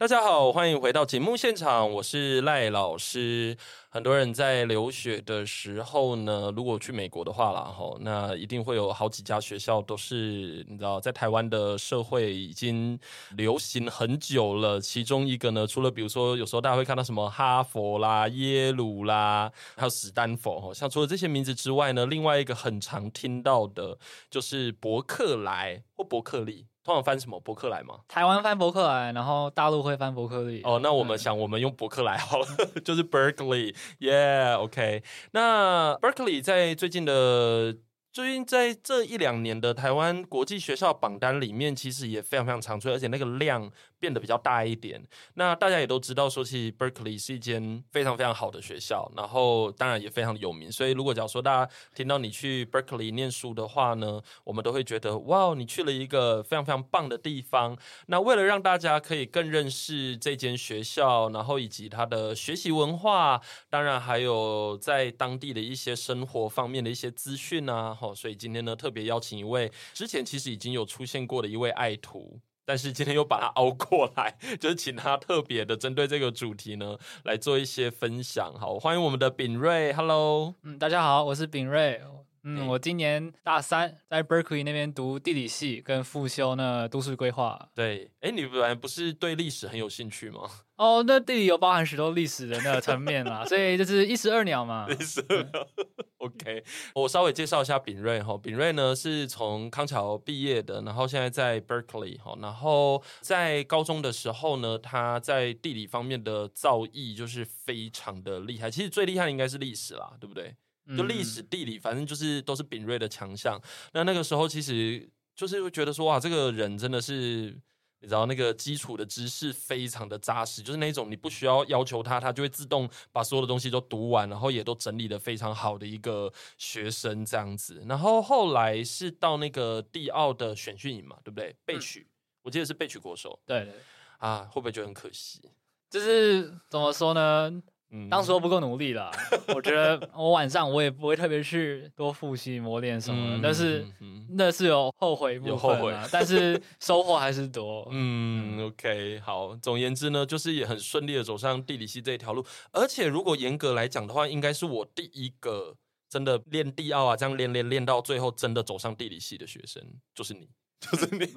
大家好，欢迎回到节目现场，我是赖老师。很多人在留学的时候呢，如果去美国的话啦，吼，那一定会有好几家学校都是你知道，在台湾的社会已经流行很久了。其中一个呢，除了比如说有时候大家会看到什么哈佛啦、耶鲁啦，还有史丹佛，吼，像除了这些名字之外呢，另外一个很常听到的就是伯克莱或伯克利。通常翻什么博客来吗？台湾翻博客来，然后大陆会翻伯克利。哦，那我们想，我们用伯克莱好了，就是 Berkeley，Yeah，OK。那 Berkeley 在最近的。最近在这一两年的台湾国际学校榜单里面，其实也非常非常常出，而且那个量变得比较大一点。那大家也都知道，说其实 Berkeley 是一间非常非常好的学校，然后当然也非常有名。所以如果假如说大家听到你去 Berkeley 念书的话呢，我们都会觉得哇，你去了一个非常非常棒的地方。那为了让大家可以更认识这间学校，然后以及它的学习文化，当然还有在当地的一些生活方面的一些资讯啊。好，所以今天呢，特别邀请一位之前其实已经有出现过的一位爱徒，但是今天又把它熬过来，就是请他特别的针对这个主题呢来做一些分享。好，欢迎我们的炳瑞，Hello，嗯，大家好，我是炳瑞，嗯，我今年大三，在 Berkeley 那边读地理系，跟副修呢都市规划。对，哎，你本来不是对历史很有兴趣吗？哦，那地理有包含许多历史的那个层面嘛，所以就是一石二鸟嘛。一石二鸟。OK，我稍微介绍一下秉瑞哈。秉瑞呢是从康桥毕业的，然后现在在 Berkeley 哈。然后在高中的时候呢，他在地理方面的造诣就是非常的厉害。其实最厉害的应该是历史啦，对不对？就历史、地理，反正就是都是秉叡的强项。那那个时候其实就是会觉得说，哇，这个人真的是。你知道那个基础的知识非常的扎实，就是那种你不需要要求他，他就会自动把所有的东西都读完，然后也都整理的非常好的一个学生这样子。然后后来是到那个地奥的选训营嘛，对不对？被取，嗯、我记得是被取国手。对对。啊，会不会觉得很可惜？就是怎么说呢？嗯，当时我不够努力了。我觉得我晚上我也不会特别去多复习磨练什么的，但是那是有后悔部分，有后悔，但是收获还是多。嗯，OK，好。总言之呢，就是也很顺利的走上地理系这一条路。而且如果严格来讲的话，应该是我第一个真的练地奥啊，这样练练练到最后真的走上地理系的学生，就是你，就是你。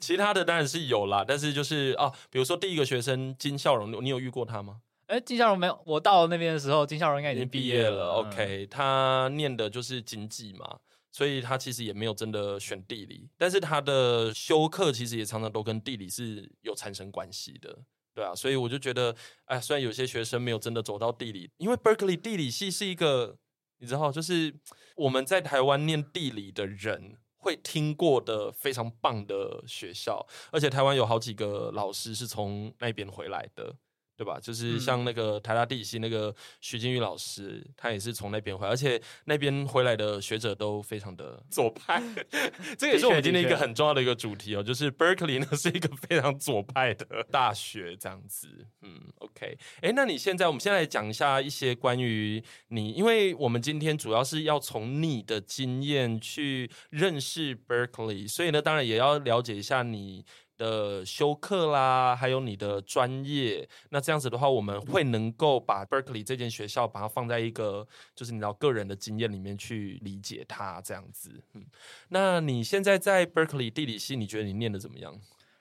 其他的当然是有啦，但是就是啊，比如说第一个学生金笑容，你有遇过他吗？哎，金孝荣没有。我到了那边的时候，金孝荣应该已经毕业了。毕业了。OK，他念的就是经济嘛，所以他其实也没有真的选地理，但是他的修课其实也常常都跟地理是有产生关系的，对啊。所以我就觉得，哎，虽然有些学生没有真的走到地理，因为 Berkeley 地理系是一个，你知道，就是我们在台湾念地理的人会听过的非常棒的学校，而且台湾有好几个老师是从那边回来的。对吧？就是像那个台大地理系那个徐金玉老师，他也是从那边回来，而且那边回来的学者都非常的左派。这也是我们今天一个很重要的一个主题哦，就是 Berkeley 呢 是一个非常左派的大学，这样子。嗯，OK。哎，那你现在，我们先来讲一下一些关于你，因为我们今天主要是要从你的经验去认识 Berkeley，所以呢，当然也要了解一下你。的修课啦，还有你的专业，那这样子的话，我们会能够把 Berkeley 这间学校，把它放在一个就是你知道个人的经验里面去理解它，这样子。嗯，那你现在在 Berkeley 地理系，你觉得你念的怎么样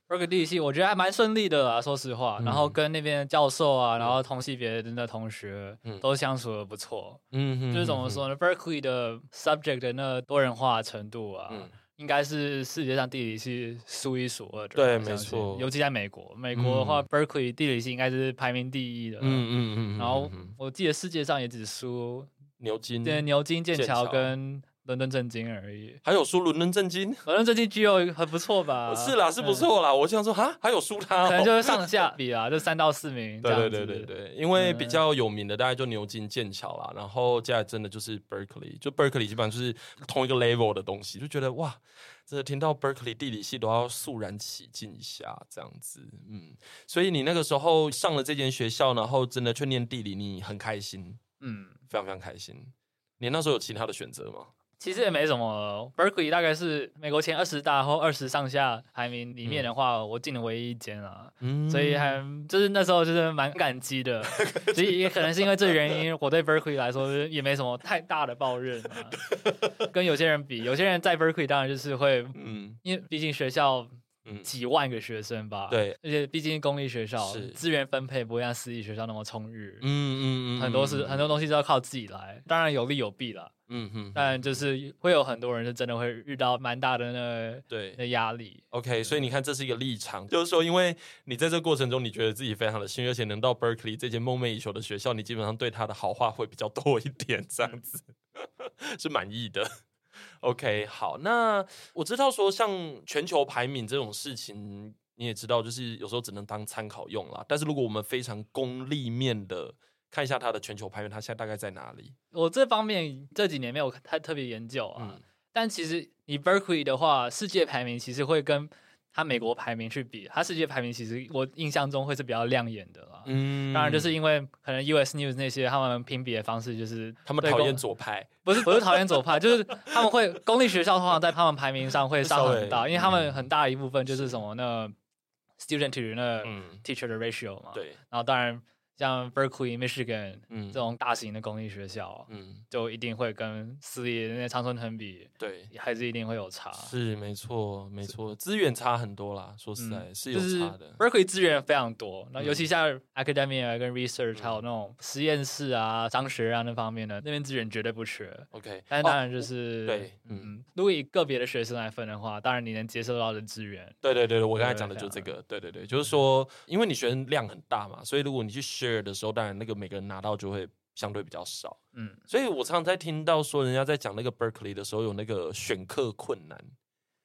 ？Berkeley 地理系，我觉得还蛮顺利的啊，说实话。嗯、然后跟那边的教授啊，然后同系别的同学，嗯，都相处的不错。嗯哼，就是怎么说呢、嗯、Berkeley 的 subject 的那多元化程度啊。嗯应该是世界上地理系数一数二的，对，没错。尤其在美国，美国的话、嗯、，Berkeley 地理系应该是排名第一的。嗯嗯嗯。然后我记得世界上也只输牛津，对，牛津、剑桥跟伦敦政经而已。还有输伦敦政经？伦敦政经 Geo 很不错吧？是啦，是不错啦。我想说，哈，还有输他、喔，可能就是上下比啊，就三到四名。对对对对对，因为比较有名的大概就牛津、剑桥啦，然后接下来真的就是 Berkeley，就 Berkeley 基本上就是同一个 level 的东西，就觉得哇。这听到 Berkeley 地理系都要肃然起敬一下，这样子，嗯，所以你那个时候上了这间学校，然后真的去念地理，你很开心，嗯，非常非常开心。你那时候有其他的选择吗？其实也没什么，Berkeley 大概是美国前二十大或二十上下排名里面的话，嗯、我进的唯一一间啊，嗯、所以还就是那时候就是蛮感激的，所以也可能是因为这原因，我对 Berkeley 来说也没什么太大的抱怨啊。跟有些人比，有些人在 Berkeley 当然就是会，嗯，因为毕竟学校。几万个学生吧，对，而且毕竟公立学校资源分配不会像私立学校那么充裕，嗯嗯嗯，很多是很多东西都要靠自己来，当然有利有弊啦，嗯哼，但就是会有很多人是真的会遇到蛮大的那对的压力。OK，所以你看这是一个立场，就是说，因为你在这过程中你觉得自己非常的幸运，而且能到 Berkeley 这间梦寐以求的学校，你基本上对他的好话会比较多一点，这样子是满意的。OK，好，那我知道说像全球排名这种事情，你也知道，就是有时候只能当参考用啦。但是如果我们非常功利面的看一下它的全球排名，它现在大概在哪里？我这方面这几年没有太特别研究啊。嗯、但其实你 Berkeley 的话，世界排名其实会跟。它美国排名去比，它世界排名其实我印象中会是比较亮眼的啦。嗯，当然就是因为可能 US News 那些他们评比的方式就是他们讨厌左派，不是不是讨厌左派，就是他们会公立学校通常在他们排名上会上很大，因为他们很大一部分就是什么那 student to 那 teacher 的 ratio 嘛。对，然后当然。像 Berkeley、Michigan 这种大型的公立学校，嗯，就一定会跟私立的那些常春藤比，对，还是一定会有差。是没错，没错，资源差很多啦。说实在，是有差的。Berkeley 资源非常多，那尤其像 academia 跟 research 还有那种实验室啊、商学啊那方面的，那边资源绝对不缺。OK，但当然就是对，嗯，如果以个别的学生来分的话，当然你能接受到的资源，对对对，我刚才讲的就是这个，对对对，就是说，因为你学生量很大嘛，所以如果你去学。的时候，当然那个每个人拿到就会相对比较少，嗯，所以我常常在听到说人家在讲那个 Berkeley 的时候有那个选课困难，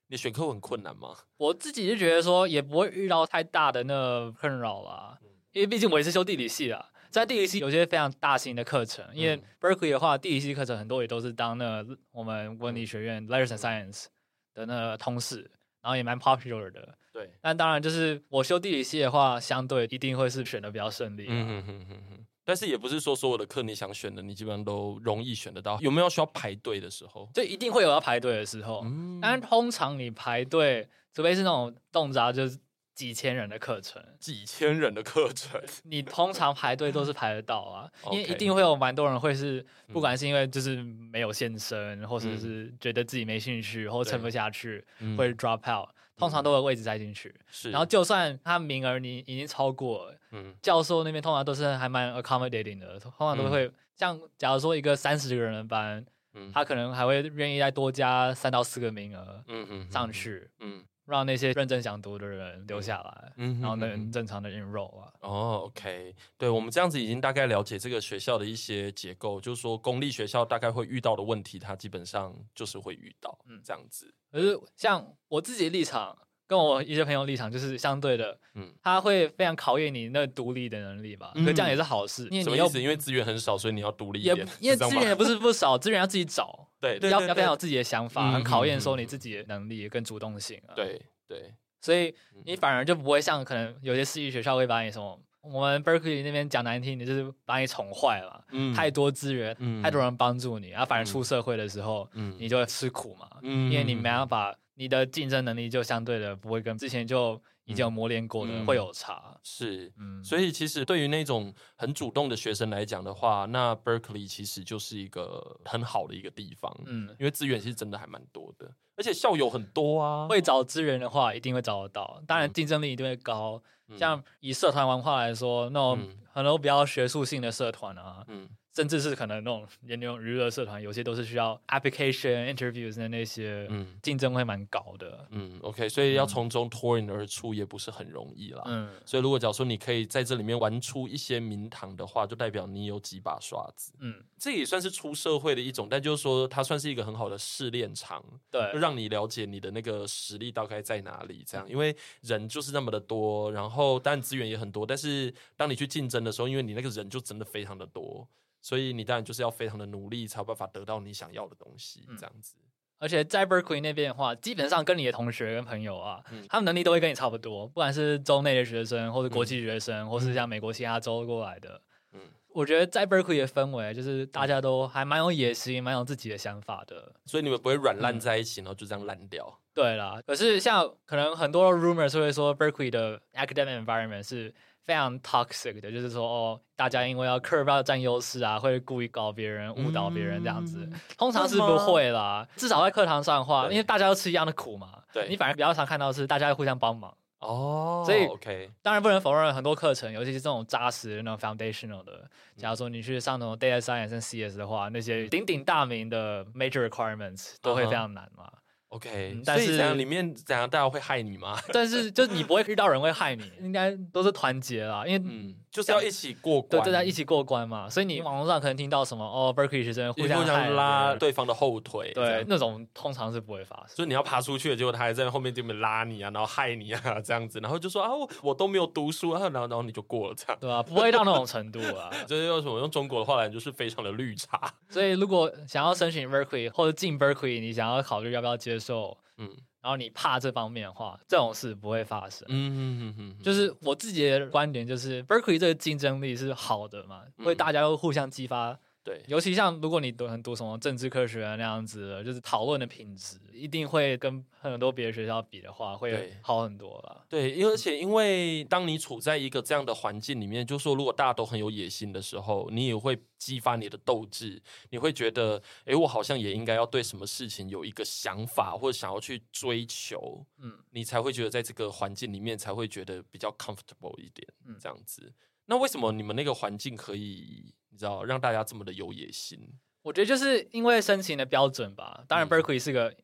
你选课很困难吗？我自己就觉得说也不会遇到太大的那困扰啦，因为毕竟我也是修地理系的，在地理系有些非常大型的课程，因为 Berkeley 的话，地理系课程很多也都是当那我们文理学院 Letters and Science 的那个通识，然后也蛮 popular 的。对，但当然就是我修地理系的话，相对一定会是选的比较顺利。嗯哼哼哼哼。但是也不是说所有的课你想选的，你基本上都容易选得到。有没有需要排队的时候？就一定会有要排队的时候。嗯。但通常你排队，除非是那种动辄就是几千人的课程，几千人的课程，你通常排队都是排得到啊。因为一定会有蛮多人会是，不管是因为就是没有现身，或者是觉得自己没兴趣，或撑不下去，会 drop out。通常都有位置塞进去，是。然后就算他名额你已经超过了，嗯，教授那边通常都是还蛮 accommodating 的，通常都会像假如说一个三十个人的班，嗯，他可能还会愿意再多加三到四个名额，嗯嗯，上去，嗯，让那些认真想读的人留下来，嗯，然后能正常的 enroll 啊。哦，OK，对，我们这样子已经大概了解这个学校的一些结构，就是说公立学校大概会遇到的问题，它基本上就是会遇到，嗯，这样子。可是像我自己的立场，跟我一些朋友立场就是相对的，嗯，他会非常考验你那独立的能力吧。可是这样也是好事，因为你要因为资源很少，所以你要独立一点。因为资源也不是不少，资源要自己找，对，要要非常有自己的想法，很考验说你自己的能力跟主动性啊。对对，所以你反而就不会像可能有些私立学校会把你什么，我们 Berkeley 那边讲难听，你就是把你宠坏了，嗯，太多资源，嗯。太多人帮助你，然后反而出社会的时候，嗯，你就会吃苦嘛，嗯，因为你没办法。你的竞争能力就相对的不会跟之前就已经有磨练过的、嗯、会有差，是，嗯，所以其实对于那种很主动的学生来讲的话，那 Berkeley 其实就是一个很好的一个地方，嗯，因为资源其实真的还蛮多的，而且校友很多啊，会找资源的话一定会找得到，当然竞争力一定会高。嗯、像以社团文化来说，那种很多比较学术性的社团啊，嗯，甚至是可能那种研究娱乐社团，有些都是需要 application interviews 的那些，嗯，竞争会蛮高的。嗯，OK，所以要从中脱颖而出也不是很容易啦。嗯，所以如果假如说你可以在这里面玩出一些名堂的话，就代表你有几把刷子。嗯，这也算是出社会的一种，但就是说它算是一个很好的试炼场，对，让你了解你的那个实力大概在哪里。这样，因为人就是那么的多，然后当然资源也很多，但是当你去竞争的时候，因为你那个人就真的非常的多。所以你当然就是要非常的努力，才有办法得到你想要的东西，这样子。嗯、而且在 Berkeley 那边的话，基本上跟你的同学跟朋友啊，嗯、他们能力都会跟你差不多，不管是州内的学生，或是国际学生，嗯、或是像美国其他州过来的。嗯，我觉得在 Berkeley 的氛围，就是大家都还蛮有野心，蛮有自己的想法的。所以你们不会软烂在一起，然后就这样烂掉。对啦，可是像可能很多 rumors 会说 Berkeley 的 academic environment 是。非常 toxic 的，就是说哦，大家因为要 curve 要占优势啊，会故意搞别人、误导别人这样子。嗯、通常是不会啦，至少在课堂上的话，因为大家都吃一样的苦嘛。对，你反而比较常看到是大家会互相帮忙。哦，所以 OK，当然不能否认很多课程，尤其是这种扎实的那种 foundational 的。假如说你去上那种 data science 跟 CS 的话，那些鼎鼎大名的 major requirements 都会非常难嘛。Uh. OK，但是里面怎样大家会害你吗？但是就是你不会遇到人会害你，应该都是团结啦，因为嗯。就是要一起过关，对，大家一起过关嘛。所以你网络上可能听到什么哦，Berkeley 学生互相拉对方的后腿，对，那种通常是不会发生。所以你要爬出去，结果他还在后面这边拉你啊，然后害你啊，这样子，然后就说啊，我我都没有读书啊，然后然后你就过了，这样对啊，不会到那种程度啊。就是用什么用中国的话来，就是非常的绿茶。所以如果想要申请 Berkeley 或者进 Berkeley，你想要考虑要不要接受，嗯。然后你怕这方面的话，这种事不会发生。嗯嗯嗯嗯，就是我自己的观点，就是 Berkeley 这个竞争力是好的嘛，会大家都互相激发。对，尤其像如果你读很多什么政治科学那样子，就是讨论的品质一定会跟很多别的学校比的话，会好很多了。对，因而且因为当你处在一个这样的环境里面，就是说如果大家都很有野心的时候，你也会激发你的斗志，你会觉得，哎，我好像也应该要对什么事情有一个想法，或者想要去追求，嗯，你才会觉得在这个环境里面才会觉得比较 comfortable 一点，嗯，这样子。那为什么你们那个环境可以？你知道让大家这么的有野心？我觉得就是因为申请的标准吧。当然，Berkeley 是个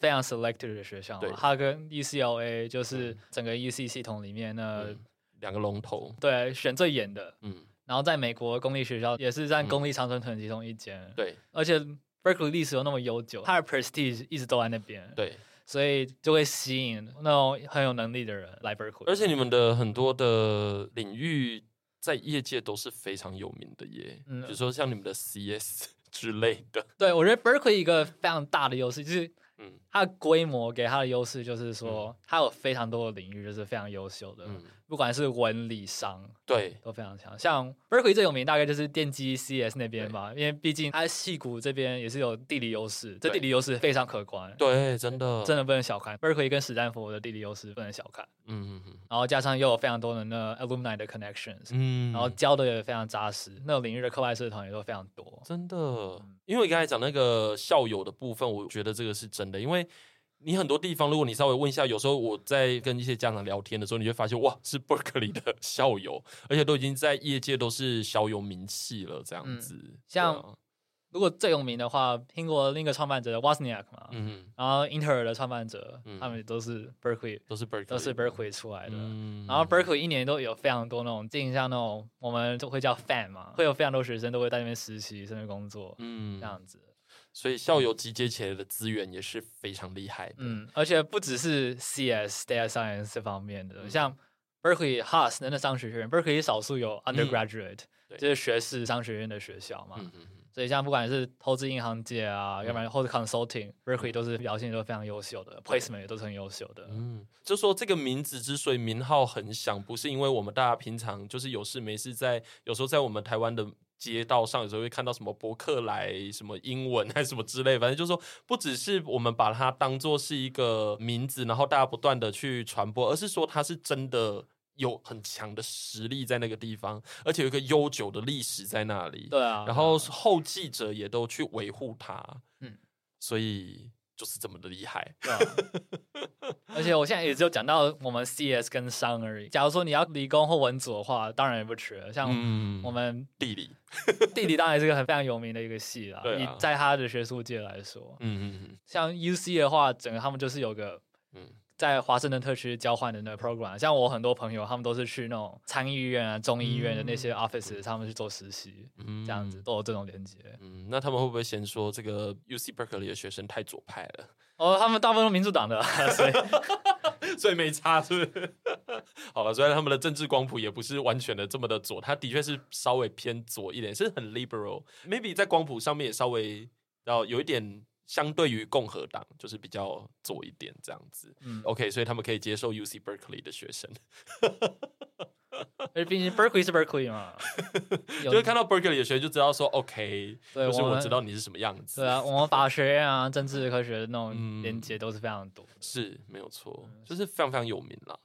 非常 selective 的学校嘛，它跟 UCLA 就是整个 UC 系统里面那两个龙头。对，选最严的。嗯。然后在美国公立学校也是在公立常春藤其中一间。对。而且 Berkeley 历史又那么悠久，它的 prestige 一直都在那边。对。所以就会吸引那种很有能力的人来 Berkeley。而且你们的很多的领域。在业界都是非常有名的耶，嗯，比如说像你们的 CS 之类的。对，我觉得 Berkeley 一个非常大的优势就是，嗯，它的规模给它的优势就是说，它有非常多的领域就是非常优秀的。嗯不管是文理商，对，都非常强。像 Berkeley 最有名，大概就是电机 CS 那边吧，因为毕竟它矽谷这边也是有地理优势，对这地理优势非常可观。对，真的，真的不能小看 Berkeley 跟史丹佛的地理优势不能小看。嗯嗯嗯。然后加上又有非常多的那 alumni 的 connections，嗯，然后教的也非常扎实，那个领域的课外社团也都非常多。真的，因为你刚才讲那个校友的部分，我觉得这个是真的，因为。你很多地方，如果你稍微问一下，有时候我在跟一些家长聊天的时候，你会发现，哇，是 Berkeley 的校友，而且都已经在业界都是小有名气了，这样子。嗯、像、啊、如果最有名的话，苹果另一个创办者 Wozniak 嘛，然后英特尔的创办者，嗯、他们都是 Berkeley，都是 Berkeley，都是 Berkeley 出来的。嗯、然后 Berkeley 一年都有非常多那种，进像那种我们都会叫 fan 嘛，会有非常多学生都会在那边实习甚至工作，嗯，这样子。所以校友集结起来的资源也是非常厉害的，嗯，而且不只是 CS data science 这方面的，嗯、像 Berkeley Haas 那商学院，Berkeley 少数有 undergraduate，、嗯、就是学士商学院的学校嘛，所以像不管是投资银行界啊，嗯、要不然或者 consulting，Berkeley、嗯、都是表现都非常优秀的，placement 也都是很优秀的，嗯，就说这个名字之所以名号很响，不是因为我们大家平常就是有事没事在，有时候在我们台湾的。街道上有时候会看到什么博客来什么英文 还是什么之类，反正就是说不只是我们把它当做是一个名字，然后大家不断的去传播，而是说它是真的有很强的实力在那个地方，而且有一个悠久的历史在那里。对啊，然后后继者也都去维护它。嗯，所以就是这么的厉害。对啊、而且我现在也只有讲到我们 CS 跟商而已。假如说你要理工或文组的话，当然也不缺。像我们、嗯、地理，地理当然是一个很非常有名的一个系啦。你、啊、在他的学术界来说，嗯嗯嗯，像 UC 的话，整个他们就是有个嗯。在华盛顿特区交换的那个 program，像我很多朋友，他们都是去那种参议院啊、众议院的那些 office，、嗯、他们去做实习，嗯、这样子都有这种连接。嗯，那他们会不会嫌说这个 UC Berkeley 的学生太左派了？哦，他们大部分都民主党的，所以 所以没差，是不是？好了，虽然他们的政治光谱也不是完全的这么的左，他的确是稍微偏左一点，是很 liberal，maybe 在光谱上面也稍微要有一点。相对于共和党，就是比较左一点这样子。嗯，OK，所以他们可以接受 UC Berkeley 的学生。而毕竟 Berkeley 是 Berkeley 嘛，就是看到 Berkeley 的学生就知道说 OK，对，就是我知道你是什么样子。对啊，我们法学院啊、政治科学的那种连接都是非常多、嗯，是没有错，就是非常非常有名啦。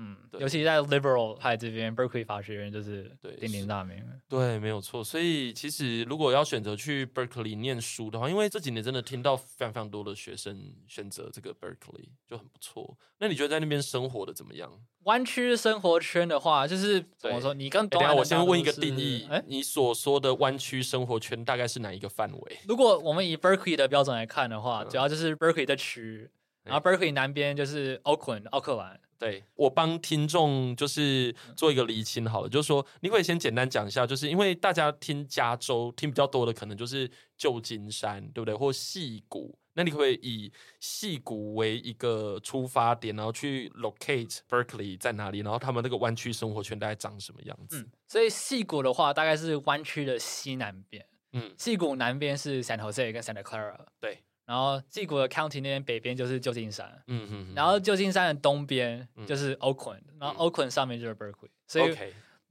嗯，尤其在 liberal 派这边，Berkeley 法学院就是鼎鼎大名。对，没有错。所以其实如果要选择去 Berkeley 念书的话，因为这几年真的听到非常非常多的学生选择这个 Berkeley 就很不错。那你觉得在那边生活的怎么样？湾区生活圈的话，就是怎么说？你刚等下我先问一个定义，哎，你所说的湾区生活圈大概是哪一个范围？如果我们以 Berkeley 的标准来看的话，主要就是 Berkeley 的区，然后 Berkeley 南边就是 Oakland 奥克兰。对，我帮听众就是做一个厘清好了，就是说你可以先简单讲一下，就是因为大家听加州听比较多的可能就是旧金山，对不对？或戏谷，那你可不可以以戏谷为一个出发点，然后去 locate Berkeley 在哪里，然后他们那个湾区生活圈大概长什么样子？嗯，所以戏谷的话，大概是湾区的西南边，嗯，戏谷南边是 San Jose 跟 Santa Clara，对。然后矽谷的 county 那边北边就是旧金山，嗯嗯，然后旧金山的东边就是 Oakland，、嗯、然后 Oakland 上面就是 Berkeley，、嗯、所以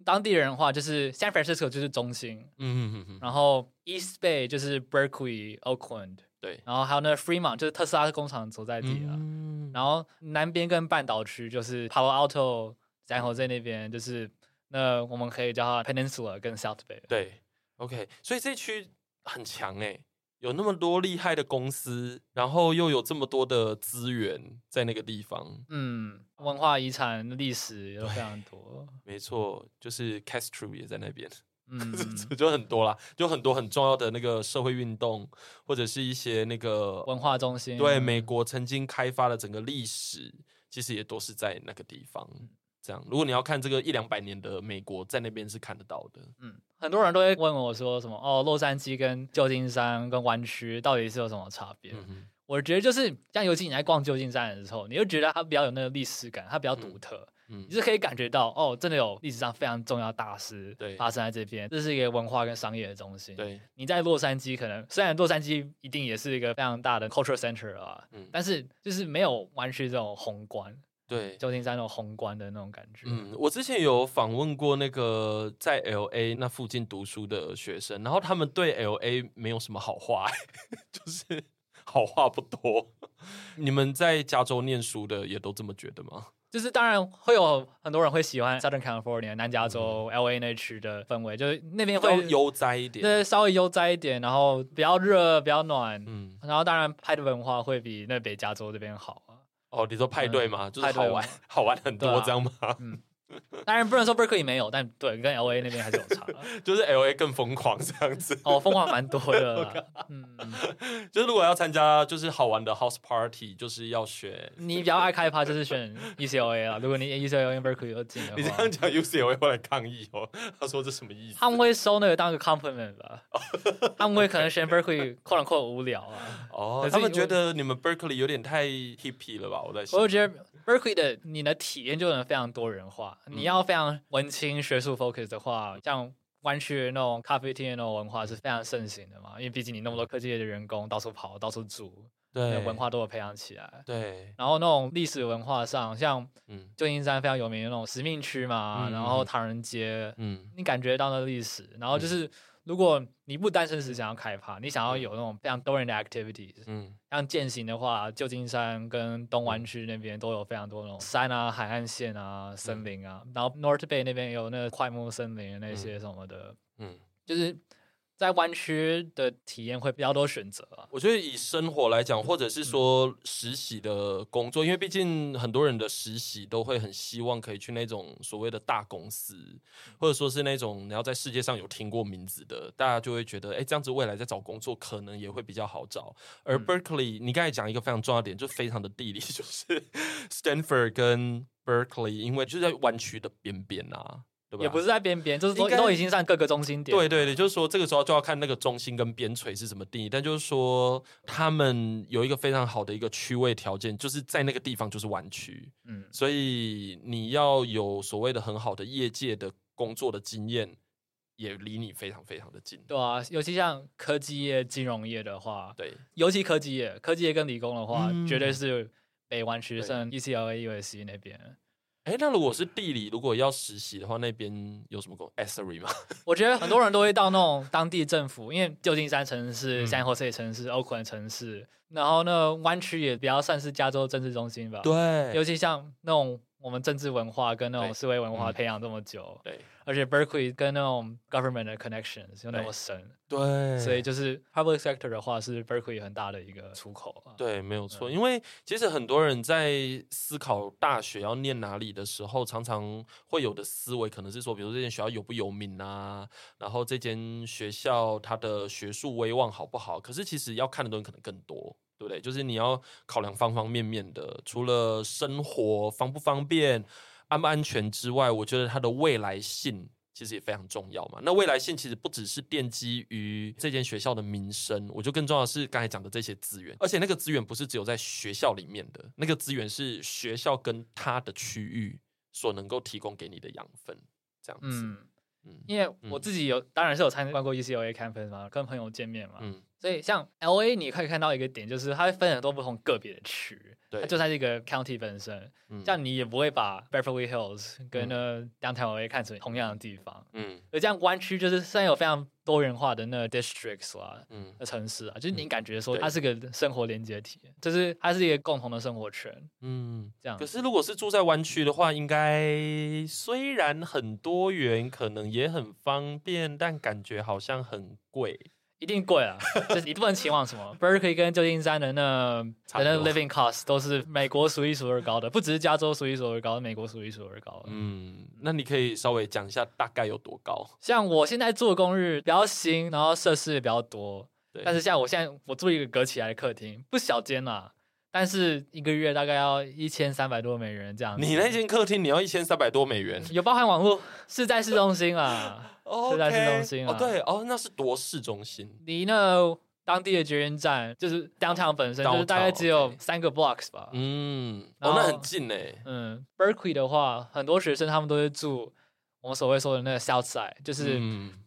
当地人的话就是 San Francisco 就是中心，嗯嗯嗯，然后 East Bay 就是 Berkeley Oakland，对，然后还有那个 Fremont 就是特斯拉的工厂所在地啊，嗯、然后南边跟半岛区就是 Palo Alto、San Jose 那边就是那我们可以叫它 Peninsula 跟 South Bay，对，OK，所以这区很强哎。有那么多厉害的公司，然后又有这么多的资源在那个地方，嗯，文化遗产、历史也都非常多。没错，就是 Castro 也在那边，嗯，就很多啦，就很多很重要的那个社会运动，或者是一些那个文化中心。对，美国曾经开发的整个历史，其实也都是在那个地方。这样，如果你要看这个一两百年的美国，在那边是看得到的。嗯，很多人都会问我说什么哦，洛杉矶跟旧金山跟湾区到底是有什么差别？嗯，我觉得就是像尤其你在逛旧金山的时候，你就觉得它比较有那个历史感，它比较独特。嗯，你是可以感觉到哦，真的有历史上非常重要的大事对发生在这边，这是一个文化跟商业的中心。对，你在洛杉矶可能虽然洛杉矶一定也是一个非常大的 cultural center 啊，嗯，但是就是没有湾区这种宏观。对，旧金山那种宏观的那种感觉。嗯，我之前有访问过那个在 LA 那附近读书的学生，然后他们对 LA 没有什么好话，就是好话不多。你们在加州念书的也都这么觉得吗？就是当然会有很多人会喜欢 Southern California 南加州 LA 那区的氛围，就是那边会悠哉一点，对，稍微悠哉一点，然后比较热，比较暖。嗯，然后当然拍的文化会比那北加州这边好。哦，你说派对吗？嗯、就是好玩，好玩很多，这样吗？嗯。当然不能说 Berkeley 没有，但对，跟 LA 那边还是有差，就是 LA 更疯狂这样子。哦，疯狂蛮多的。嗯，就是如果要参加就是好玩的 house party，就是要选。你比较爱开趴，就是选 UCLA 啊。如果你 UCLA 跟 Berkeley 都进的话，你这样讲 UCLA 会来抗议哦。他说这什么意思？他们会收那个当个 compliment 吧？他们会可能选 Berkeley，扣两扣无聊啊。哦，他们觉得你们 Berkeley 有点太 hippie 了吧？我在想。我觉得。Berkeley 的你的体验就能非常多元化。嗯、你要非常文青学术 focus 的话，像湾区那种咖啡厅的那种文化是非常盛行的嘛。因为毕竟你那么多科技业的员工到处跑、到处住，对，文化都有培养起来。对。然后那种历史文化上，像旧金山非常有名的那种使命区嘛，嗯、然后唐人街，嗯，你感觉到那历史，然后就是。嗯如果你不单身时想要开趴，你想要有那种非常多人的 activities，嗯，像健行的话，旧金山跟东湾区那边都有非常多那种山啊、海岸线啊、森林啊，嗯、然后 North Bay 那边有那个快木森林那些什么的，嗯，就是在湾区的体验会比较多选择啊。我觉得以生活来讲，或者是说实习的工作，因为毕竟很多人的实习都会很希望可以去那种所谓的大公司，或者说是那种你要在世界上有听过名字的，大家就会觉得，哎，这样子未来在找工作可能也会比较好找。而 Berkeley，你刚才讲一个非常重要的点，就非常的地理，就是 Stanford 跟 Berkeley，因为就在湾区的边边啊。对吧？也不是在边边，就是都都已经算各个中心点。对对对，就是说这个时候就要看那个中心跟边陲是什么定义。但就是说，他们有一个非常好的一个区位条件，就是在那个地方就是湾区。嗯，所以你要有所谓的很好的业界的工作的经验，也离你非常非常的近。对啊，尤其像科技业、金融业的话，对，尤其科技业、科技业跟理工的话，嗯、绝对是北湾区，像 UCLA、USC 那边。哎，那如果是地理，如果要实习的话，那边有什么工？Esri 吗？我觉得很多人都会到那种当地政府，因为旧金山城市、San Jose 城市、Oakland 城市，然后呢，湾区也比较算是加州政治中心吧。对，尤其像那种。我们政治文化跟那种思维文化培养这么久，对，而且 Berkeley 跟那种 government 的 connections 又那么深，对，所以就是 public sector 的话是 Berkeley 很大的一个出口啊。对，没有错，因为其实很多人在思考大学要念哪里的时候，常常会有的思维可能是说，比如说这间学校有不有名啊，然后这间学校它的学术威望好不好？可是其实要看的东西可能更多。对不对？就是你要考量方方面面的，除了生活方不方便、安不安全之外，我觉得它的未来性其实也非常重要嘛。那未来性其实不只是奠基于这间学校的名声，我觉得更重要的是刚才讲的这些资源，而且那个资源不是只有在学校里面的，那个资源是学校跟它的区域所能够提供给你的养分，这样子。嗯嗯，因为我自己有，当然是有参观过 UCLA campus 嘛，跟朋友见面嘛。嗯。所以像 L A，你可以看到一个点，就是它会分很多不同个别的区，对，它就在一个 county 本身，嗯，这样你也不会把 Beverly Hills 跟呢 Downtown L A 看成同样的地方，嗯，而这样湾区就是虽然有非常多元化的那个 districts 啊，嗯，的城市啊，就是你感觉说它是个生活连接体，就是它是一个共同的生活圈，嗯，这样。可是如果是住在湾区的话，应该虽然很多元，可能也很方便，但感觉好像很贵。一定贵啊！就是你不能期望什么。Berkeley 跟旧金山的那的那 living cost 都是美国数一数二高的，不只是加州数一数二高，美国数一数二高。嗯，那你可以稍微讲一下大概有多高？像我现在住的公寓比较新，然后设施也比较多。但是像我现在我住一个隔起来的客厅，不小间啊，但是一个月大概要一千三百多美元这样子。你那间客厅你要一千三百多美元？有包含网络，是在市中心啊。是在市中心啊？哦，对哦，那是多市中心，离那当地的捷运站就是 downtown 本身就是大概只有三个 blocks 吧。嗯，哦，那很近诶。嗯，Berkeley 的话，很多学生他们都是住我们所谓说的那个 South Side，就是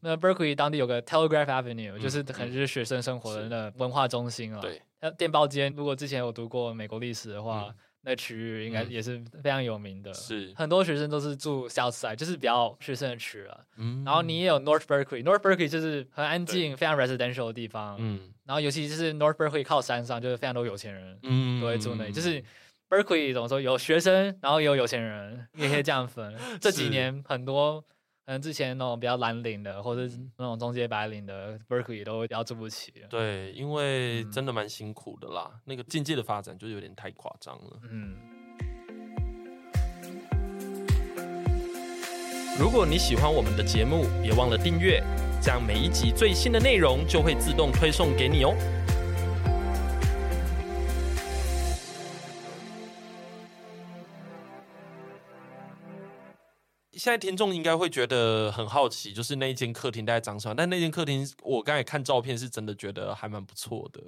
那 Berkeley 当地有个 Telegraph Avenue，就是可能就是学生生活的那文化中心啊。对，那电报间，如果之前有读过美国历史的话。那区域应该也是非常有名的，是很多学生都是住 South Side，就是比较学生的区了。嗯，然后你也有 North Berkeley，North Berkeley 就是很安静、非常 residential 的地方。嗯，然后尤其就是 North Berkeley 靠山上，就是非常多有钱人，嗯，都会住那里。就是 Berkeley 怎么说，有学生，然后也有有钱人，也可以这样分。这几年很多。可能之前那种比较蓝领的，或者是那种中阶白领的，Berkeley 都比较住不起。对，因为真的蛮辛苦的啦，嗯、那个境界的发展就有点太夸张了。嗯。如果你喜欢我们的节目，别忘了订阅，这样每一集最新的内容就会自动推送给你哦。现在听众应该会觉得很好奇，就是那一间客厅大概长什么？但那间客厅，我刚才看照片是真的觉得还蛮不错的。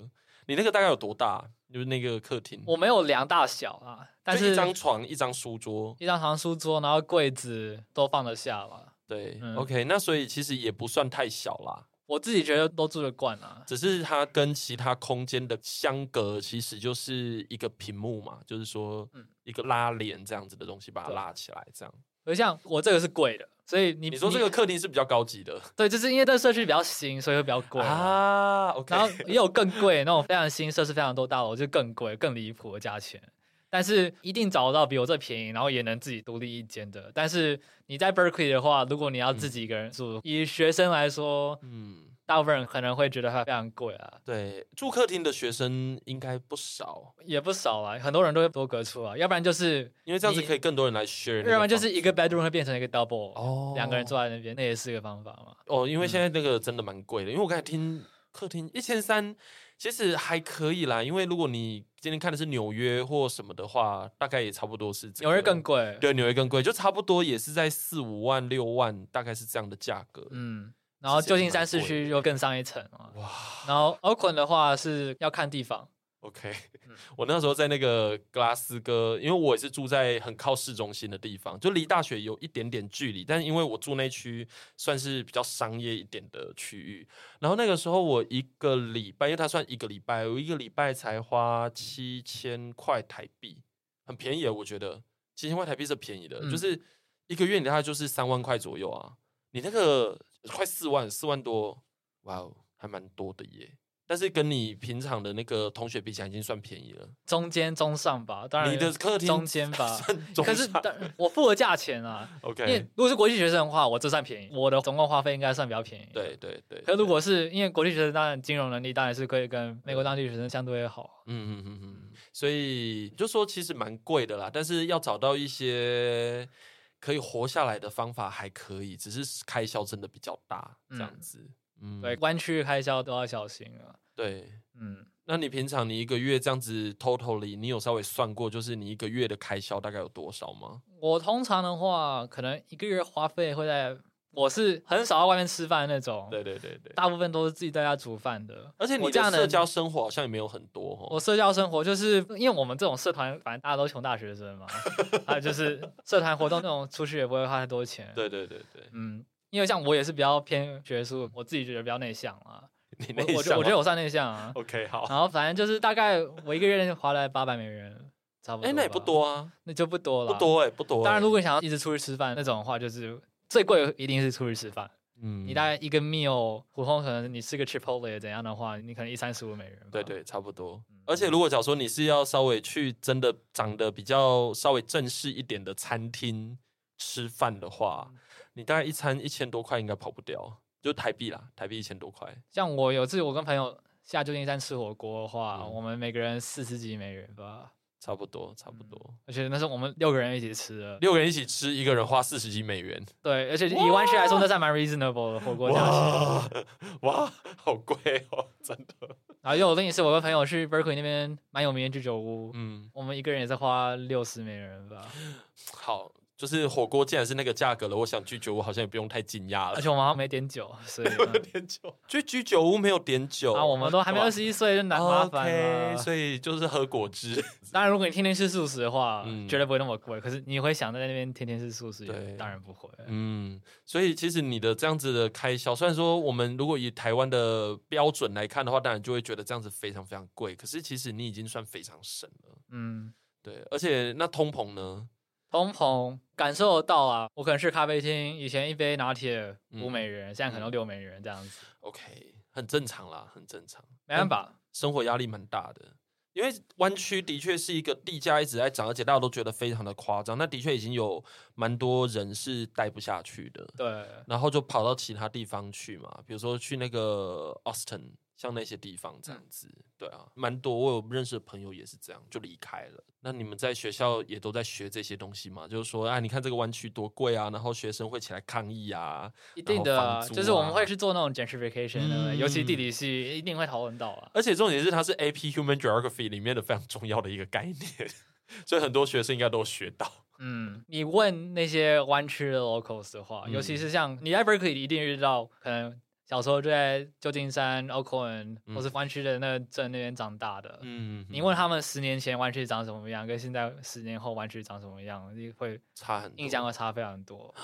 你那个大概有多大？就是那个客厅，我没有量大小啊，但是一张床、一张书桌、一张床、书桌，然后柜子都放得下了。对、嗯、，OK，那所以其实也不算太小啦。我自己觉得都住得惯啊，只是它跟其他空间的相隔，其实就是一个屏幕嘛，就是说一个拉帘这样子的东西，把它拉起来这样。而像我这个是贵的，所以你你说这个客厅是比较高级的，对，就是因为这个社区比较新，所以会比较贵啊。OK，然后也有更贵那种非常新、设施非常多大楼就更贵、更离谱的价钱。但是一定找得到比我这便宜，然后也能自己独立一间的。但是你在 Berkeley 的话，如果你要自己一个人住，嗯、以学生来说，嗯。大部分人可能会觉得它非常贵啊。对，住客厅的学生应该不少，也不少啊，很多人都会多隔出啊，要不然就是因为这样子可以更多人来 share，要不然就是一个 bedroom 会变成一个 double，哦，两个人坐在那边，那也是一个方法嘛。哦，因为现在那个真的蛮贵的，因为我刚才听客厅一千三，其实还可以啦，因为如果你今天看的是纽约或什么的话，大概也差不多是这样。纽约更贵，对，纽约更贵，就差不多也是在四五万、六万，大概是这样的价格。嗯，然后旧金山市区又更上一层啊。哇，然后 Oakland 的话是要看地方。OK，我那时候在那个格拉斯哥，因为我也是住在很靠市中心的地方，就离大学有一点点距离，但是因为我住那区算是比较商业一点的区域，然后那个时候我一个礼拜，因为它算一个礼拜，我一个礼拜才花七千块台币，很便宜，我觉得七千块台币是便宜的，嗯、就是一个月你大概就是三万块左右啊，你那个快四万，四万多，哇哦，还蛮多的耶。但是跟你平常的那个同学比起来，已经算便宜了，中间中上吧。当然，你的客厅中间吧，可是我付了价钱啊。OK，因为如果是国际学生的话，我这算便宜。我的总共花费应该算比较便宜。对对对。可是如果是因为国际学生，当然金融能力当然是可以跟美国当地学生相对好。嗯嗯嗯嗯。所以就说其实蛮贵的啦，但是要找到一些可以活下来的方法还可以，只是开销真的比较大这样子。嗯，对，弯曲开销都要小心啊。对，嗯，那你平常你一个月这样子 totally，你有稍微算过，就是你一个月的开销大概有多少吗？我通常的话，可能一个月花费会在，我是很少在外面吃饭那种，对对对对，大部分都是自己在家煮饭的。而且你这样的社交生活好像也没有很多哦。我社交生活就是因为我们这种社团，反正大家都穷大学生嘛，还有就是社团活动那种出去也不会花太多钱。对对对对，嗯，因为像我也是比较偏学术，我自己觉得比较内向啊。你内向？我我觉得我算内向啊。OK，好。然后反正就是大概我一个月花了八百美元，差不多。哎，那也不多啊，那就不多了。不多哎，不多。当然，如果你想要一直出去吃饭那种的话，就是最贵一定是出去吃饭。嗯。你大概一个 meal，普通可能你吃个 Chipotle 怎样的话，你可能一三十五美元。对对，差不多。而且如果假如说你是要稍微去真的长得比较稍微正式一点的餐厅吃饭的话，你大概一餐一千多块应该跑不掉。就台币啦，台币一千多块。像我有次我跟朋友下旧金山吃火锅的话，嗯、我们每个人四十几美元吧，差不多，差不多。而且那是我们六个人一起吃的，六个人一起吃，一个人花四十几美元。对，而且以湾区来说，那算蛮 reasonable 的火锅价钱。哇，好贵哦，真的。然后又有另一次，我跟朋友去 Berkeley 那边蛮有名的居酒屋，嗯，我们一个人也是花六十美元吧。好。就是火锅既然是那个价格了，我想居酒屋好像也不用太惊讶了。而且我们好像没点酒，所以 没有点酒。就居酒屋没有点酒啊，我们都还没二十一岁就难麻烦了。Okay, 所以就是喝果汁。当然，如果你天天吃素食的话，嗯、绝对不会那么贵。可是你会想在那边天天吃素食，对，当然不会。嗯，所以其实你的这样子的开销，虽然说我们如果以台湾的标准来看的话，当然就会觉得这样子非常非常贵。可是其实你已经算非常省了。嗯，对。而且那通膨呢？通膨感受得到啊！我可能是咖啡厅，以前一杯拿铁五美元，嗯、现在可能六美元这样子。OK，很正常啦，很正常。没办法，生活压力蛮大的，因为湾区的确是一个地价一直在涨，而且大家都觉得非常的夸张。那的确已经有蛮多人是待不下去的，对，然后就跑到其他地方去嘛，比如说去那个 Austin。像那些地方这样子，嗯、对啊，蛮多。我有认识的朋友也是这样，就离开了。那你们在学校也都在学这些东西吗？就是说，啊，你看这个湾区多贵啊，然后学生会起来抗议啊。一定的，啊，就是我们会去做那种 gentrification，嗯、尤其地理系一定会讨论到啊。而且重点是，它是 AP Human Geography 里面的非常重要的一个概念，所以很多学生应该都学到。嗯，你问那些湾区的 locals 的话，嗯、尤其是像你在 Berkeley 一定遇到可能。小时候就在旧金山、Oakland 或是湾区的那个镇那边长大的，嗯，你问他们十年前湾区长什么样，跟现在十年后湾区长什么样，你会差很，印象会差非常多。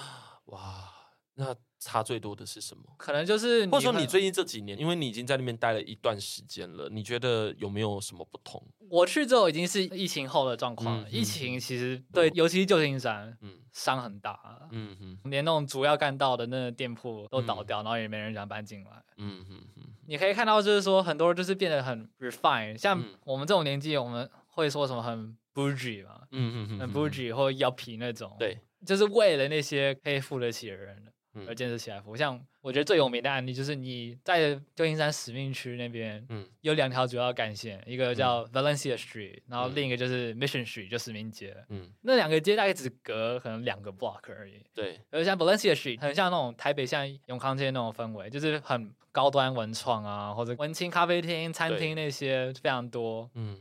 哇，那。差最多的是什么？可能就是，或者说你最近这几年，因为你已经在那边待了一段时间了，你觉得有没有什么不同？我去之后已经是疫情后的状况了。嗯、疫情其实对，尤其是旧金山，嗯，伤很大，嗯哼，连那种主要干道的那个店铺都倒掉，嗯、然后也没人想搬进来，嗯哼哼。你可以看到，就是说很多人就是变得很 refine，像我们这种年纪，我们会说什么很 bougie 嘛，嗯嗯嗯，很 bougie 或 yuppie 那种，对，就是为了那些可以付得起的人。而建设起来服务。像我觉得最有名的案例就是你在旧金山使命区那边，嗯，有两条主要干线，一个叫 Valencia Street，然后另一个就是 Mission Street，就使命街。嗯，那两个街大概只隔可能两个 block 而已。对，而像 Valencia Street 很像那种台北像永康街那种氛围，就是很高端文创啊，或者文青咖啡厅、餐厅那些非常多。嗯。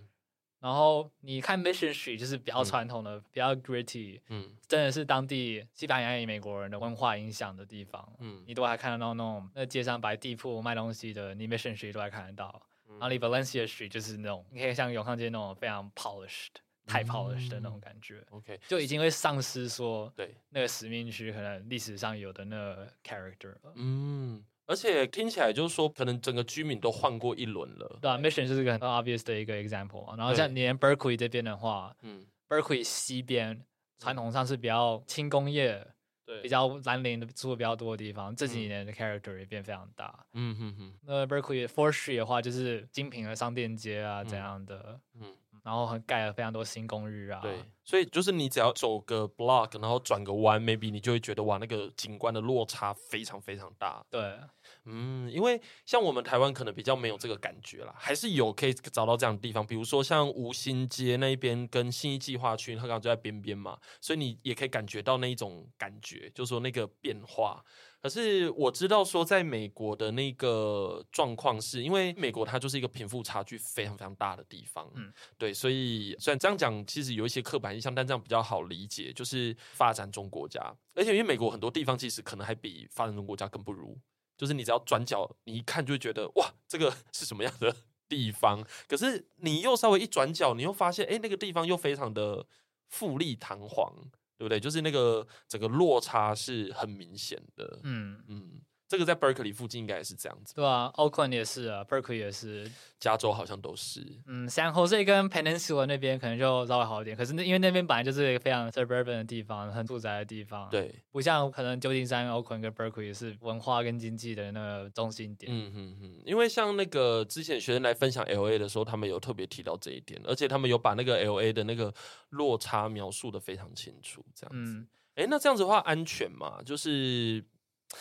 然后你看 Mission Street 就是比较传统的，嗯、比较 gritty，嗯，真的是当地西班牙裔美国人的文化影响的地方，嗯，你都还看得到那种那街上摆地铺卖东西的，你 Mission Street 都还看得到。嗯、然后你 Valencia Street 就是那种，你可以像永康街那种非常 polished，太 polished 的那种感觉。OK，就已经会丧失说对那个使命区可能历史上有的那个 character 了。嗯。而且听起来就是说，可能整个居民都换过一轮了。对啊，Mission 就是个很 obvious 的一个 example 嘛。然后像连 Berkeley 这边的话，嗯，Berkeley 西边传统上是比较轻工业，对，比较蓝领的住的比较多的地方。这几年的 character 也变非常大。嗯哼哼。那 Berkeley Fourth Street 的话，就是精品的商店街啊，这样的。嗯。然后还盖了非常多新公寓啊，对，所以就是你只要走个 block，然后转个弯，maybe 你就会觉得哇，那个景观的落差非常非常大。对，嗯，因为像我们台湾可能比较没有这个感觉啦，还是有可以找到这样的地方，比如说像吴兴街那一边跟信义计划区，它刚好就在边边嘛，所以你也可以感觉到那一种感觉，就是说那个变化。可是我知道说，在美国的那个状况是，因为美国它就是一个贫富差距非常非常大的地方，嗯，对，所以虽然这样讲，其实有一些刻板印象，但这样比较好理解，就是发展中国家，而且因为美国很多地方其实可能还比发展中国家更不如，就是你只要转角，你一看就会觉得哇，这个 是什么样的地方？可是你又稍微一转角，你又发现，哎，那个地方又非常的富丽堂皇。对不对？就是那个整个落差是很明显的。嗯嗯。这个在 Berkeley 附近应该也是这样子，对啊，Oakland 也是啊，Berkeley 也是，加州好像都是。嗯，San Jose 跟 Peninsula 那边可能就稍微好一点，可是那因为那边本来就是一个非常 suburban 的地方，很住宅的地方，对，不像可能旧金山、Oakland 跟 Berkeley 是文化跟经济的那个中心点。嗯嗯嗯，因为像那个之前学生来分享 LA 的时候，他们有特别提到这一点，而且他们有把那个 LA 的那个落差描述的非常清楚，这样子。哎、嗯，那这样子的话，安全嘛，就是。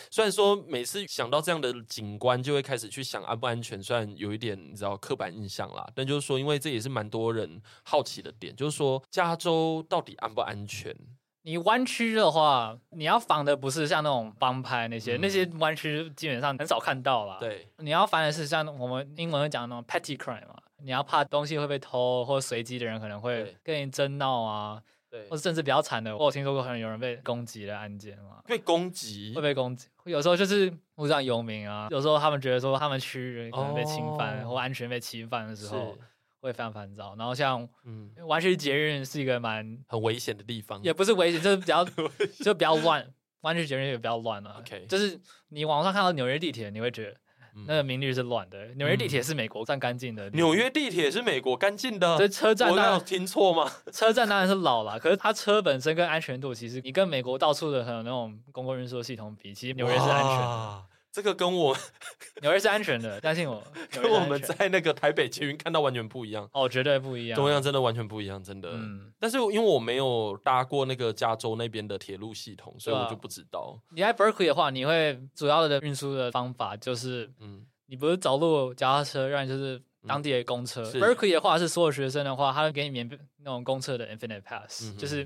虽然说每次想到这样的景观，就会开始去想安不安全，虽然有一点你知道刻板印象啦，但就是说，因为这也是蛮多人好奇的点，就是说加州到底安不安全？你湾区的话，你要防的不是像那种帮派那些，嗯、那些湾区基本上很少看到啦。对，你要防的是像我们英文会讲的那种 petty crime 嘛，你要怕东西会被偷，或随机的人可能会跟你争闹啊。对，或者甚至比较惨的，我有听说过可能有人被攻击的案件嘛？被攻击？会被攻击？有时候就是路上游民啊，有时候他们觉得说他们区域可能被侵犯、哦、或安全被侵犯的时候，会非常烦躁。然后像，嗯，湾区捷运是一个蛮很危险的地方，也不是危险，就是比较 就比较乱。湾区捷运也比较乱啊。OK，就是你网上看到纽约地铁，你会觉得。那个名率是乱的。纽约地铁是美国算干净的。纽约地铁是美国干净的。这车站，我有听错吗？车站当然是老了，可是它车本身跟安全度，其实你跟美国到处的很有那种公共运输系统比，其实纽约是安全的。这个跟我 纽约是安全的，相信我，跟我们在那个台北捷运看到完全不一样。哦，绝对不一样，同样真的完全不一样，真的。嗯。但是因为我没有搭过那个加州那边的铁路系统，所以我就不知道。你在 Berkeley 的话，你会主要的运输的方法就是嗯。你不是走路、脚踏车，让你就是当地的公车。嗯、Berkeley 的话是所有学生的话，他会给你免那种公车的 Infinite Pass，嗯、就是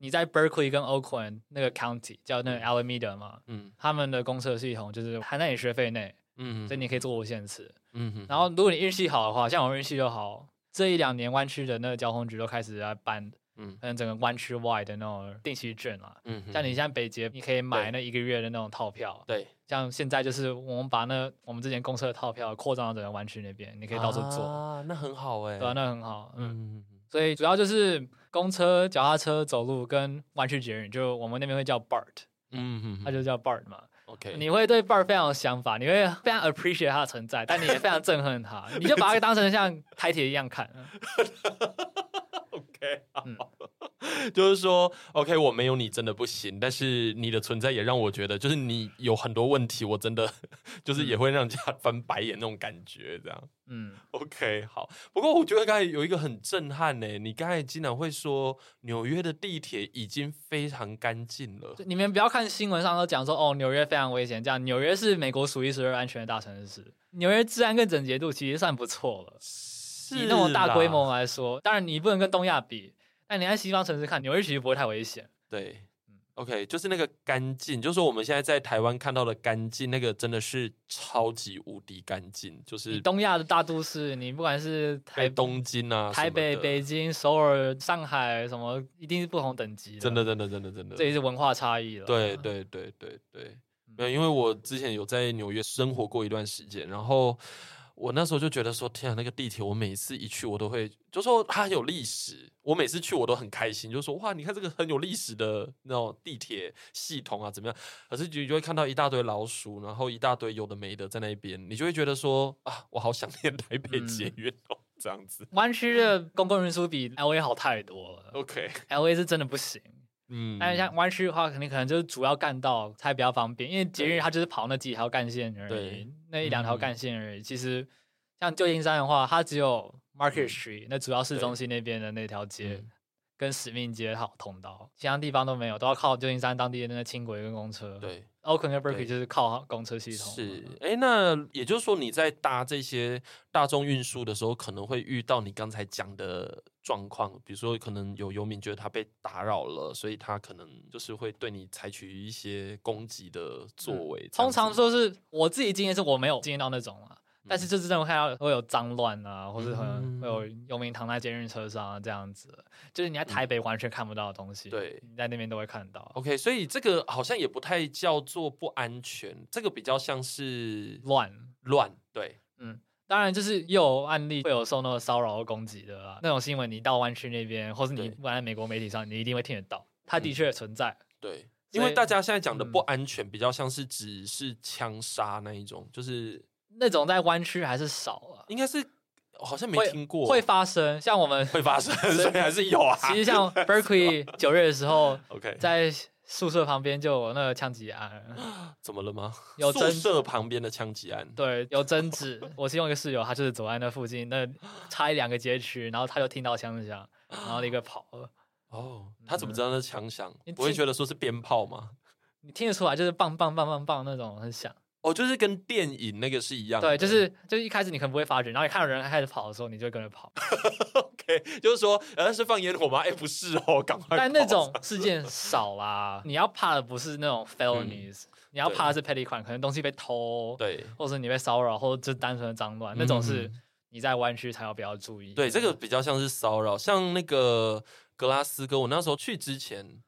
你在 Berkeley 跟 Oakland 那个 County 叫那个 Alameda 嘛，嗯，他们的公车系统就是含在你学费内，嗯，所以你可以做无限次，嗯哼。然后如果你运气好的话，像我运气就好，这一两年湾区的那个交通局都开始在办。嗯，整个湾区外的那种定期券啊，嗯哼，像你像北捷，你可以买那一个月的那种套票，对，像现在就是我们把那我们之前公车的套票扩张到整个湾区那边，你可以到处坐啊，那很好哎、欸，对啊，那很好，嗯，嗯所以主要就是公车、脚踏车、走路跟弯曲捷运，就我们那边会叫 BART，嗯哼，它就叫 BART 嘛，OK，你会对 BART 非常有想法，你会非常 appreciate 它的存在，但你也非常憎恨它，你就把它当成像台铁一样看。OK，好，嗯、就是说，OK，我没有你真的不行，但是你的存在也让我觉得，就是你有很多问题，我真的 就是也会让人家翻白眼那种感觉，这样。嗯，OK，好。不过我觉得刚才有一个很震撼呢，你刚才经常会说纽约的地铁已经非常干净了。你们不要看新闻上都讲说哦，纽约非常危险，这样纽约是美国数一数二安全的大城市，纽约治安跟整洁度其实算不错了。以那种大规模来说，当然你不能跟东亚比。但你在西方城市看，纽约其实不会太危险。对，OK，就是那个干净，就是说我们现在在台湾看到的干净，那个真的是超级无敌干净。就是东亚的大都市，你不管是台东京啊、台北、北京、首尔、上海，什么一定是不同等级的。真的，真的，真的，真的，这也是文化差异了。对，对，对，对，对，没有，因为我之前有在纽约生活过一段时间，然后。我那时候就觉得说，天啊，那个地铁，我每次一去，我都会就说它很有历史。我每次去，我都很开心，就说哇，你看这个很有历史的那种地铁系统啊，怎么样？可是你就会看到一大堆老鼠，然后一大堆有的没的在那边，你就会觉得说啊，我好想念台北捷运哦，嗯、这样子。湾区的公共运输比 L A 好太多了。OK，L A 是真的不行。嗯，但是像湾区的话，肯定可能就是主要干道才比较方便，因为捷运它就是跑那几条干线而已，对那一两条干线而已。嗯、其实像旧金山的话，它只有 Market Street、嗯、那主要市中心那边的那条街，嗯、跟使命街好通道，其他地方都没有，都要靠旧金山当地的那个轻轨跟公车。对，Oakland 跟 Berkeley 就是靠公车系统。是，哎，那也就是说你在搭这些大众运输的时候，可能会遇到你刚才讲的。状况，比如说可能有游民觉得他被打扰了，所以他可能就是会对你采取一些攻击的作为。嗯、通常说是我自己经验是我没有经验到那种啊，嗯、但是就是这种看到会有脏乱啊，或者可能会有游民躺在监狱车上啊这样子，就是你在台北完全看不到的东西，对、嗯，你在那边都会看到。OK，所以这个好像也不太叫做不安全，这个比较像是乱乱，对，嗯。当然，就是又有案例会有受那个骚扰和攻击的啦，那种新闻，你到湾区那边，或是你不管在美国媒体上，你一定会听得到，它的确存在。嗯、对，因为大家现在讲的不安全，比较像是只是枪杀那一种，嗯、就是那种在湾区还是少啊，应该是好像没听过会，会发生，像我们会发生，所以还是有啊。其实像 Berkeley 九月的时候，OK，在。宿舍旁边就有那个枪击案，怎么了吗？有宿舍旁边的枪击案，对，有 争执。我其中一个室友，他就是走在那附近，那差一两个街区，然后他就听到枪响，然后立刻跑了。哦，他怎么知道那枪响？你不会觉得说是鞭炮吗？你听得出来，就是棒棒棒棒棒那种很响。哦，就是跟电影那个是一样的。对，就是就是一开始你可能不会发觉，然后你看到人开始跑的时候，你就会跟着跑。OK，就是说，呃，是放烟火吗？哎，不是哦，赶快。但那种事件少啦。你要怕的不是那种 felonies，、嗯、你要怕的是 petty crime，可能东西被偷，对，或者你被骚扰，或者就单纯的脏乱，嗯、那种是你在湾区才要比较注意。对，这个比较像是骚扰，像那个格拉斯哥，我那时候去之前。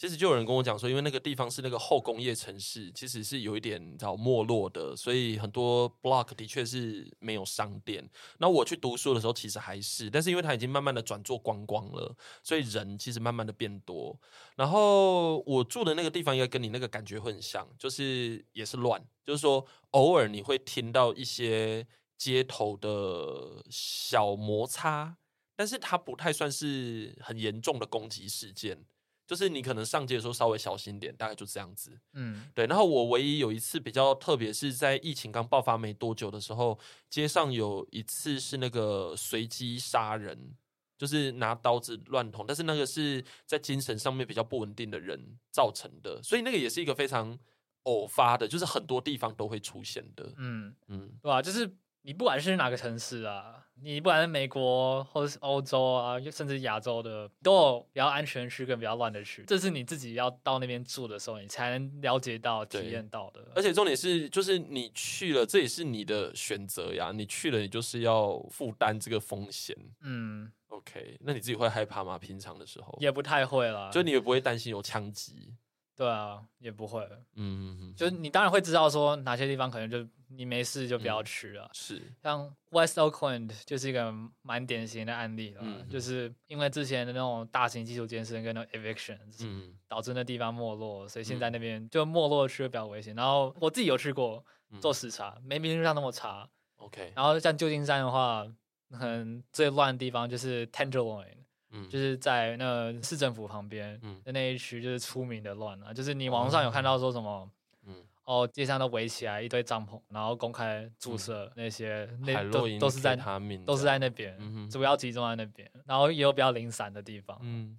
其实就有人跟我讲说，因为那个地方是那个后工业城市，其实是有一点叫没落的，所以很多 block 的确是没有商店。那我去读书的时候，其实还是，但是因为它已经慢慢的转做观光了，所以人其实慢慢的变多。然后我住的那个地方应该跟你那个感觉会很像，就是也是乱，就是说偶尔你会听到一些街头的小摩擦，但是它不太算是很严重的攻击事件。就是你可能上街的时候稍微小心点，大概就这样子。嗯，对。然后我唯一有一次比较特别，是在疫情刚爆发没多久的时候，街上有一次是那个随机杀人，就是拿刀子乱捅，但是那个是在精神上面比较不稳定的人造成的，所以那个也是一个非常偶发的，就是很多地方都会出现的。嗯嗯，对吧？就是。你不管是哪个城市啊，你不管是美国或者是欧洲啊，甚至亚洲的，都有比较安全区跟比较乱的区。这是你自己要到那边住的时候，你才能了解到、体验到的。而且重点是，就是你去了，这也是你的选择呀。你去了，你就是要负担这个风险。嗯，OK，那你自己会害怕吗？平常的时候也不太会啦，就你也不会担心有枪击。对啊，也不会。嗯，嗯，嗯，就是你当然会知道说哪些地方可能就你没事就不要去了。嗯、是，像 West Oakland 就是一个蛮典型的案例了，嗯、就是因为之前的那种大型基础建设跟那种 evictions，嗯，导致那地方没落，所以现在那边就没落区比较危险。然后我自己有去过做视察，嗯、没名义上那么差。OK。然后像旧金山的话，很最乱的地方就是 Tenderloin。嗯，就是在那市政府旁边的那一区，就是出名的乱啊，就是你网上有看到说什么，嗯，哦，街上都围起来一堆帐篷，然后公开注射那些，那都都是在都是在那。边，主要集中在那边，然后也有比较零散的地方，嗯，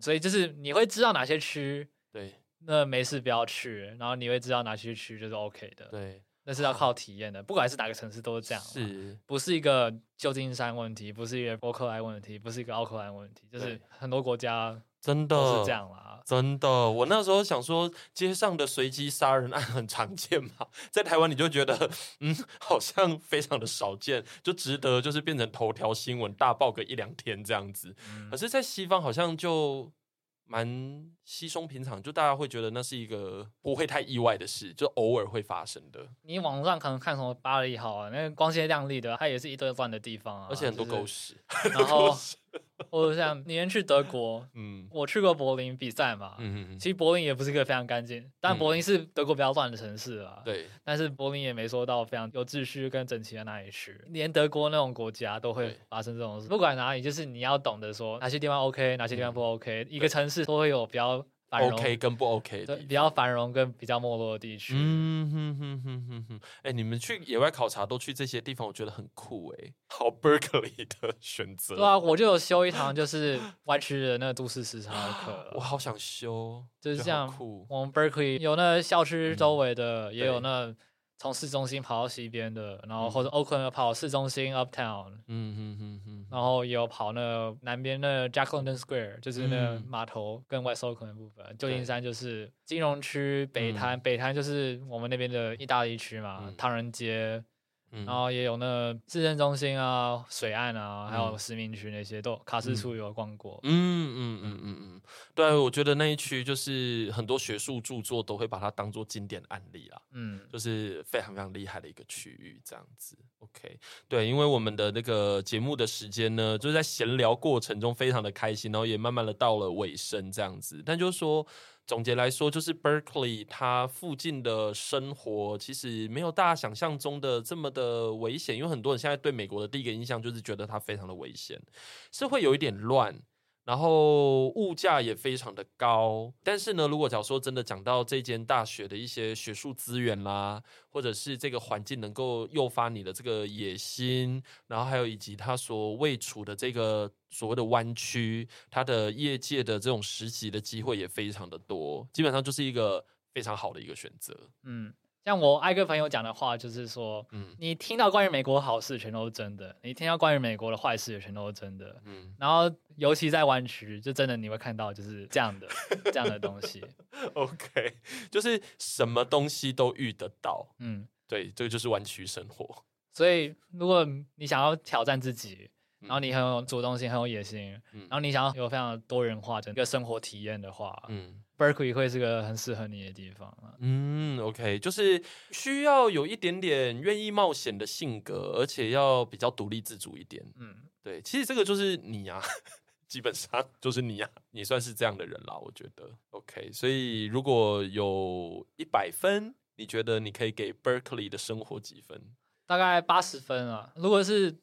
所以就是你会知道哪些区，对，那没事不要去，然后你会知道哪些区就是 OK 的，对。那是要靠体验的，不管是哪个城市都是这样，是，不是一个旧金山问题，不是一个波克莱问题，不是一个奥克兰问题，就是很多国家真的是这样啦。真的，我那时候想说，街上的随机杀人案很常见嘛，在台湾你就觉得，嗯，好像非常的少见，就值得就是变成头条新闻大爆个一两天这样子。嗯、可是，在西方好像就。蛮稀松平常，就大家会觉得那是一个不会太意外的事，就偶尔会发生的。你网上可能看什么巴黎好啊，那个光鲜亮丽的，它也是一堆乱的地方啊，而且很多 狗屎。就是、然后。或者像你去德国，嗯，我去过柏林比赛嘛，嗯嗯，其实柏林也不是一个非常干净，但柏林是德国比较乱的城市啊，对，但是柏林也没说到非常有秩序跟整齐的那里去，连德国那种国家都会发生这种事，不管哪里，就是你要懂得说哪些地方 OK，哪些地方不 OK，一个城市都会有比较。OK 跟不 OK 的，比较繁荣跟比较没落的地区。嗯哼哼哼哼哼。哎，你们去野外考察都去这些地方，我觉得很酷哎。好，Berkeley 的选择。对啊，我就有修一堂就是湾区的那个都市时差的课。我好想修，就是这样酷。我们 Berkeley 有那校区周围的，也有那。从市中心跑到西边的，然后或者 Oakland 跑市中心 Uptown，嗯嗯嗯嗯，然后也有跑那南边的 Jack London Square，就是那码头跟 West Oakland 的部分。旧金山就是金融区，北滩，北滩就是我们那边的意大利区嘛，唐人街。然后也有那市政中心啊、水岸啊，还有市民区那些，都卡斯处有逛过。嗯嗯嗯嗯嗯，对，我觉得那一区就是很多学术著作都会把它当做经典案例啦。嗯，就是非常非常厉害的一个区域，这样子。OK，对，因为我们的那个节目的时间呢，就是在闲聊过程中非常的开心，然后也慢慢的到了尾声，这样子。但就是说。总结来说，就是 Berkeley 它附近的生活其实没有大家想象中的这么的危险，因为很多人现在对美国的第一个印象就是觉得它非常的危险，是会有一点乱。然后物价也非常的高，但是呢，如果假如说真的讲到这间大学的一些学术资源啦，或者是这个环境能够诱发你的这个野心，然后还有以及它所位处的这个所谓的湾区，它的业界的这种实习的机会也非常的多，基本上就是一个非常好的一个选择。嗯。像我爱跟朋友讲的话，就是说，嗯，你听到关于美国的好事全都是真的，你听到关于美国的坏事也全都是真的，嗯，然后尤其在湾区，就真的你会看到就是这样的 这样的东西。OK，就是什么东西都遇得到，嗯，对，这个就是湾区生活。所以如果你想要挑战自己，然后你很有主动性，很有野心，嗯，然后你想要有非常多元化的一个生活体验的话，嗯。Berkeley 会是个很适合你的地方啊。嗯，OK，就是需要有一点点愿意冒险的性格，而且要比较独立自主一点。嗯，对，其实这个就是你啊，基本上就是你啊，你算是这样的人啦，我觉得。OK，所以如果有一百分，你觉得你可以给 Berkeley 的生活几分？大概八十分啊。如果是。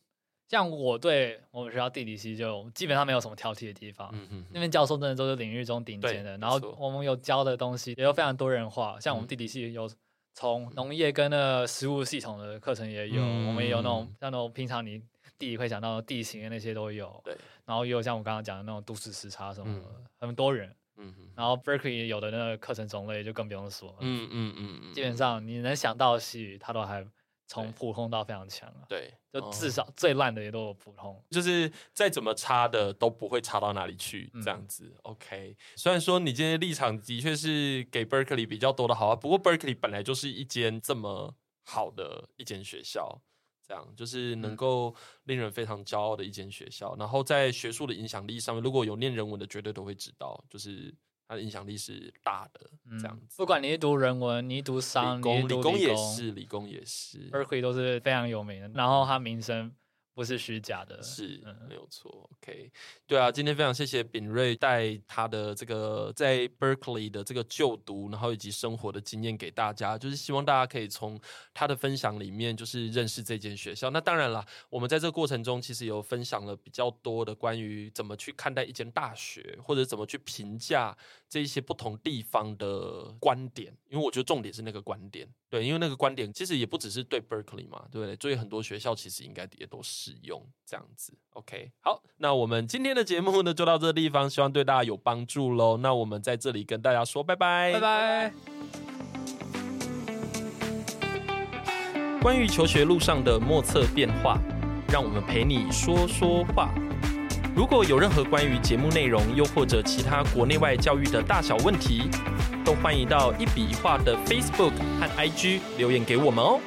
像我对我们学校地理系就基本上没有什么挑剔的地方，嗯、那边教授真的都是领域中顶尖的，然后我们有教的东西也有非常多人化，像我们地理系有从农业跟那个食物系统的课程也有，嗯、我们也有那种像那种平常你地理会讲到的地形的那些都有，对，然后也有像我刚刚讲的那种都市时差什么的，嗯、很多人，嗯哼，然后 Berkeley 有的那个课程种类就更不用说了，嗯嗯嗯嗯，基本上你能想到的系它都还。从普通到非常强啊，对，就至少最烂的也都有普通，就是再怎么差的都不会差到哪里去，这样子。嗯、OK，虽然说你今天立场的确是给 Berkeley 比较多的好啊，不过 Berkeley 本来就是一间这么好的一间学校，这样就是能够令人非常骄傲的一间学校。嗯、然后在学术的影响力上面，如果有念人文的，绝对都会知道，就是。它的影响力是大的，这样子。不管你是读人文，你读商，理工，理工也是，理工也是。Berkeley 都是非常有名的，然后它名声不是虚假的，是、嗯、没有错。OK，对啊，今天非常谢谢秉瑞带他的这个在 Berkeley 的这个就读，然后以及生活的经验给大家，就是希望大家可以从他的分享里面就是认识这间学校。那当然了，我们在这个过程中其实有分享了比较多的关于怎么去看待一间大学，或者怎么去评价这一些不同地方的观点，因为我觉得重点是那个观点。对，因为那个观点其实也不只是对 Berkeley 嘛，对不对？所以很多学校其实应该也都是。使用这样子，OK，好，那我们今天的节目呢，就到这个地方，希望对大家有帮助喽。那我们在这里跟大家说拜拜，拜拜。关于求学路上的莫测变化，让我们陪你说说话。如果有任何关于节目内容，又或者其他国内外教育的大小问题，都欢迎到一笔一画的 Facebook 和 IG 留言给我们哦。